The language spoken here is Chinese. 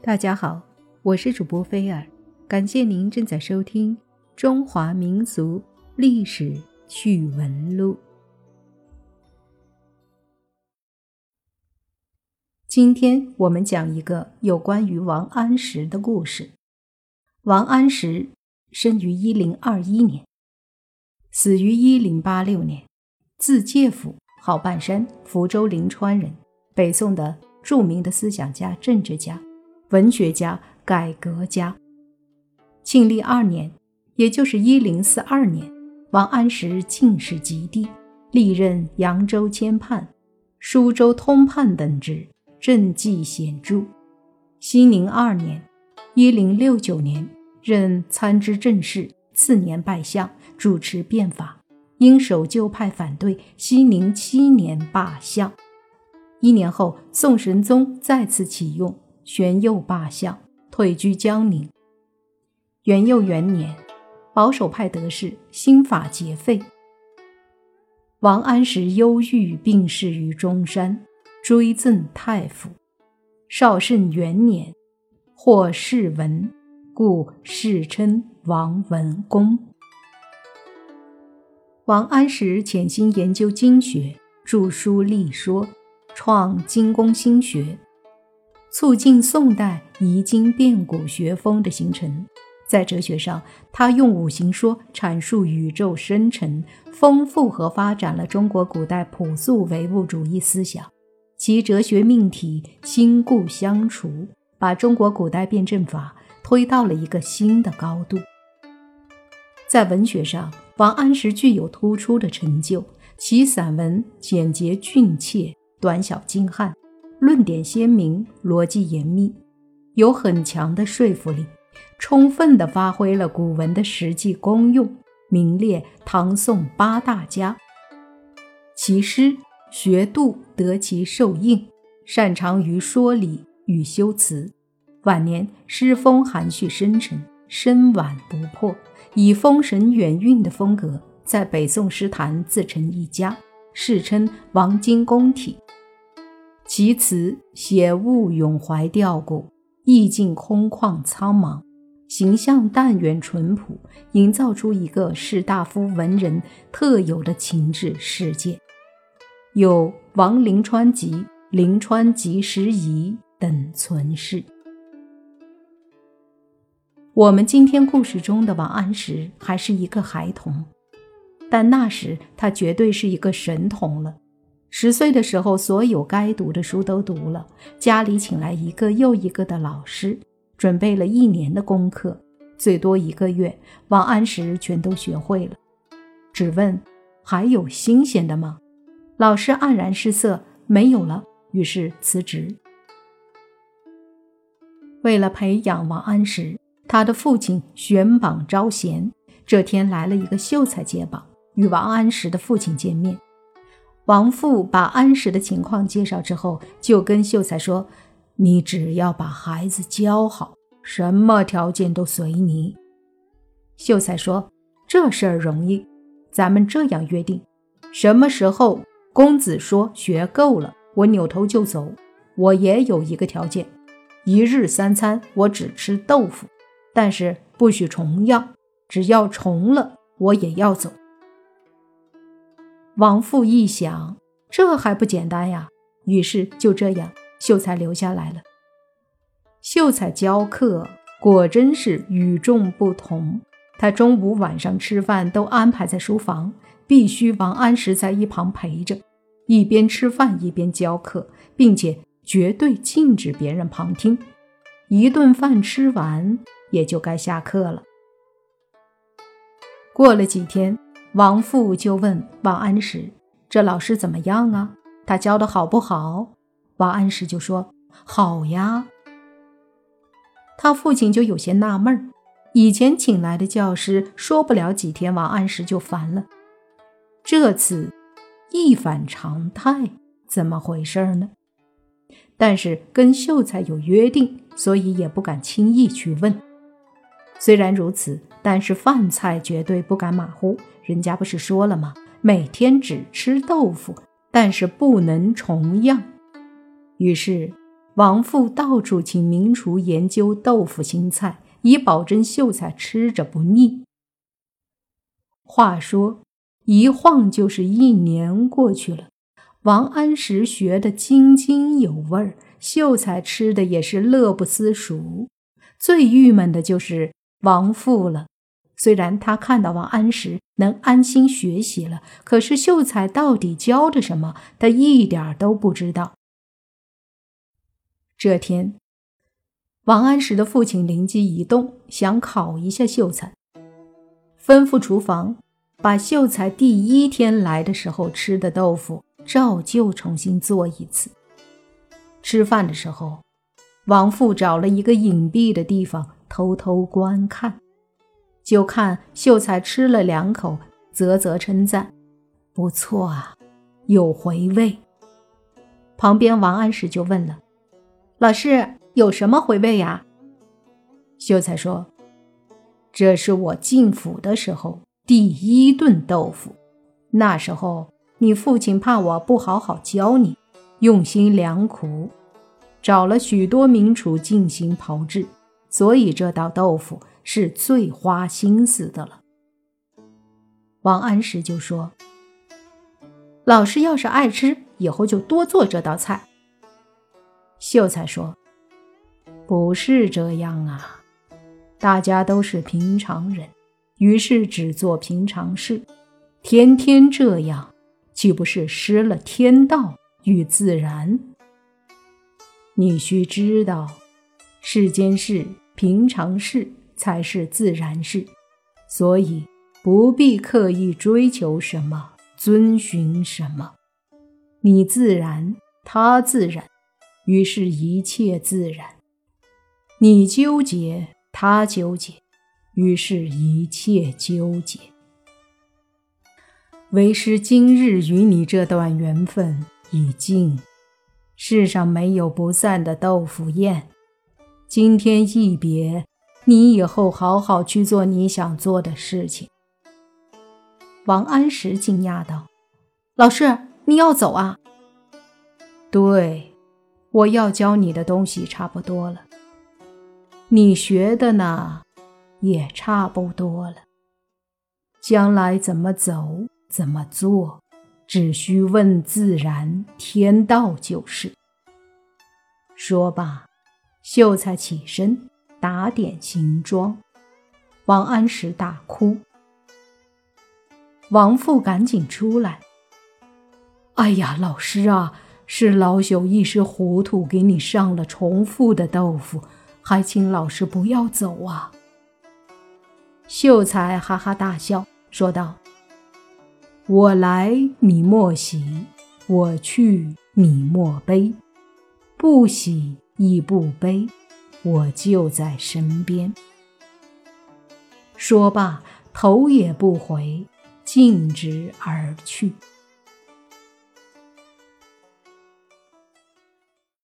大家好，我是主播菲尔，感谢您正在收听《中华民族历史趣闻录》。今天我们讲一个有关于王安石的故事。王安石生于一零二一年，死于一零八六年，字介甫，号半山，福州临川人，北宋的著名的思想家、政治家。文学家、改革家。庆历二年，也就是一零四二年，王安石进士及第，历任扬州签判、舒州通判等职，政绩显著。熙宁二年，一零六九年，任参知政事，次年拜相，主持变法，因守旧派反对，熙宁七年罢相。一年后，宋神宗再次启用。玄佑罢相，退居江宁。元佑元年，保守派得势，新法皆废。王安石忧郁病逝于中山，追赠太傅。绍圣元年，获世文，故世称王文公。王安石潜心研究经学，著书立说，创经工新学。促进宋代移经变古学风的形成。在哲学上，他用五行说阐述宇宙生成，丰富和发展了中国古代朴素唯物主义思想。其哲学命题新故相除，把中国古代辩证法推到了一个新的高度。在文学上，王安石具有突出的成就，其散文简洁俊切，短小精悍。论点鲜明，逻辑严密，有很强的说服力，充分地发挥了古文的实际功用，名列唐宋八大家。其诗学度得其受应，擅长于说理与修辞。晚年诗风含蓄深沉，深婉不破，以风神远韵的风格，在北宋诗坛自成一家，世称王荆公体。其词写物咏怀吊古，意境空旷苍茫，形象淡远淳朴，营造出一个士大夫文人特有的情致世界。有《王陵川集》《陵川集时遗》等存世。我们今天故事中的王安石还是一个孩童，但那时他绝对是一个神童了。十岁的时候，所有该读的书都读了，家里请来一个又一个的老师，准备了一年的功课，最多一个月，王安石全都学会了。只问还有新鲜的吗？老师黯然失色，没有了，于是辞职。为了培养王安石，他的父亲选榜招贤。这天来了一个秀才接榜，与王安石的父亲见面。王父把安石的情况介绍之后，就跟秀才说：“你只要把孩子教好，什么条件都随你。”秀才说：“这事儿容易，咱们这样约定：什么时候公子说学够了，我扭头就走。我也有一个条件，一日三餐我只吃豆腐，但是不许重样，只要重了我也要走。”王父一想，这还不简单呀？于是就这样，秀才留下来了。秀才教课果真是与众不同。他中午、晚上吃饭都安排在书房，必须王安石在一旁陪着，一边吃饭一边教课，并且绝对禁止别人旁听。一顿饭吃完，也就该下课了。过了几天。王父就问王安石：“这老师怎么样啊？他教的好不好？”王安石就说：“好呀。”他父亲就有些纳闷儿：以前请来的教师说不了几天，王安石就烦了。这次一反常态，怎么回事呢？但是跟秀才有约定，所以也不敢轻易去问。虽然如此，但是饭菜绝对不敢马虎。人家不是说了吗？每天只吃豆腐，但是不能重样。于是王父到处请名厨研究豆腐新菜，以保证秀才吃着不腻。话说，一晃就是一年过去了，王安石学得津津有味儿，秀才吃的也是乐不思蜀。最郁闷的就是王父了。虽然他看到王安石能安心学习了，可是秀才到底教的什么，他一点都不知道。这天，王安石的父亲灵机一动，想考一下秀才，吩咐厨房把秀才第一天来的时候吃的豆腐照旧重新做一次。吃饭的时候，王父找了一个隐蔽的地方偷偷观看。就看秀才吃了两口，啧啧称赞：“不错啊，有回味。”旁边王安石就问了：“老师有什么回味呀？”秀才说：“这是我进府的时候第一顿豆腐。那时候你父亲怕我不好好教你，用心良苦，找了许多名厨进行炮制，所以这道豆腐。”是最花心思的了。王安石就说：“老师要是爱吃，以后就多做这道菜。”秀才说：“不是这样啊，大家都是平常人，于是只做平常事，天天这样，岂不是失了天道与自然？你须知道，世间事，平常事。”才是自然事，所以不必刻意追求什么，遵循什么。你自然，他自然，于是一切自然。你纠结，他纠结，于是一切纠结。为师今日与你这段缘分已尽，世上没有不散的豆腐宴。今天一别。你以后好好去做你想做的事情。王安石惊讶道：“老师，你要走啊？”“对，我要教你的东西差不多了，你学的呢，也差不多了。将来怎么走，怎么做，只需问自然天道就是。”说罢，秀才起身。打点行装，王安石大哭。王父赶紧出来。哎呀，老师啊，是老朽一时糊涂，给你上了重复的豆腐，还请老师不要走啊。秀才哈哈大笑，说道：“我来你莫喜，我去你莫悲，不喜亦不悲。”我就在身边。说罢，头也不回，径直而去。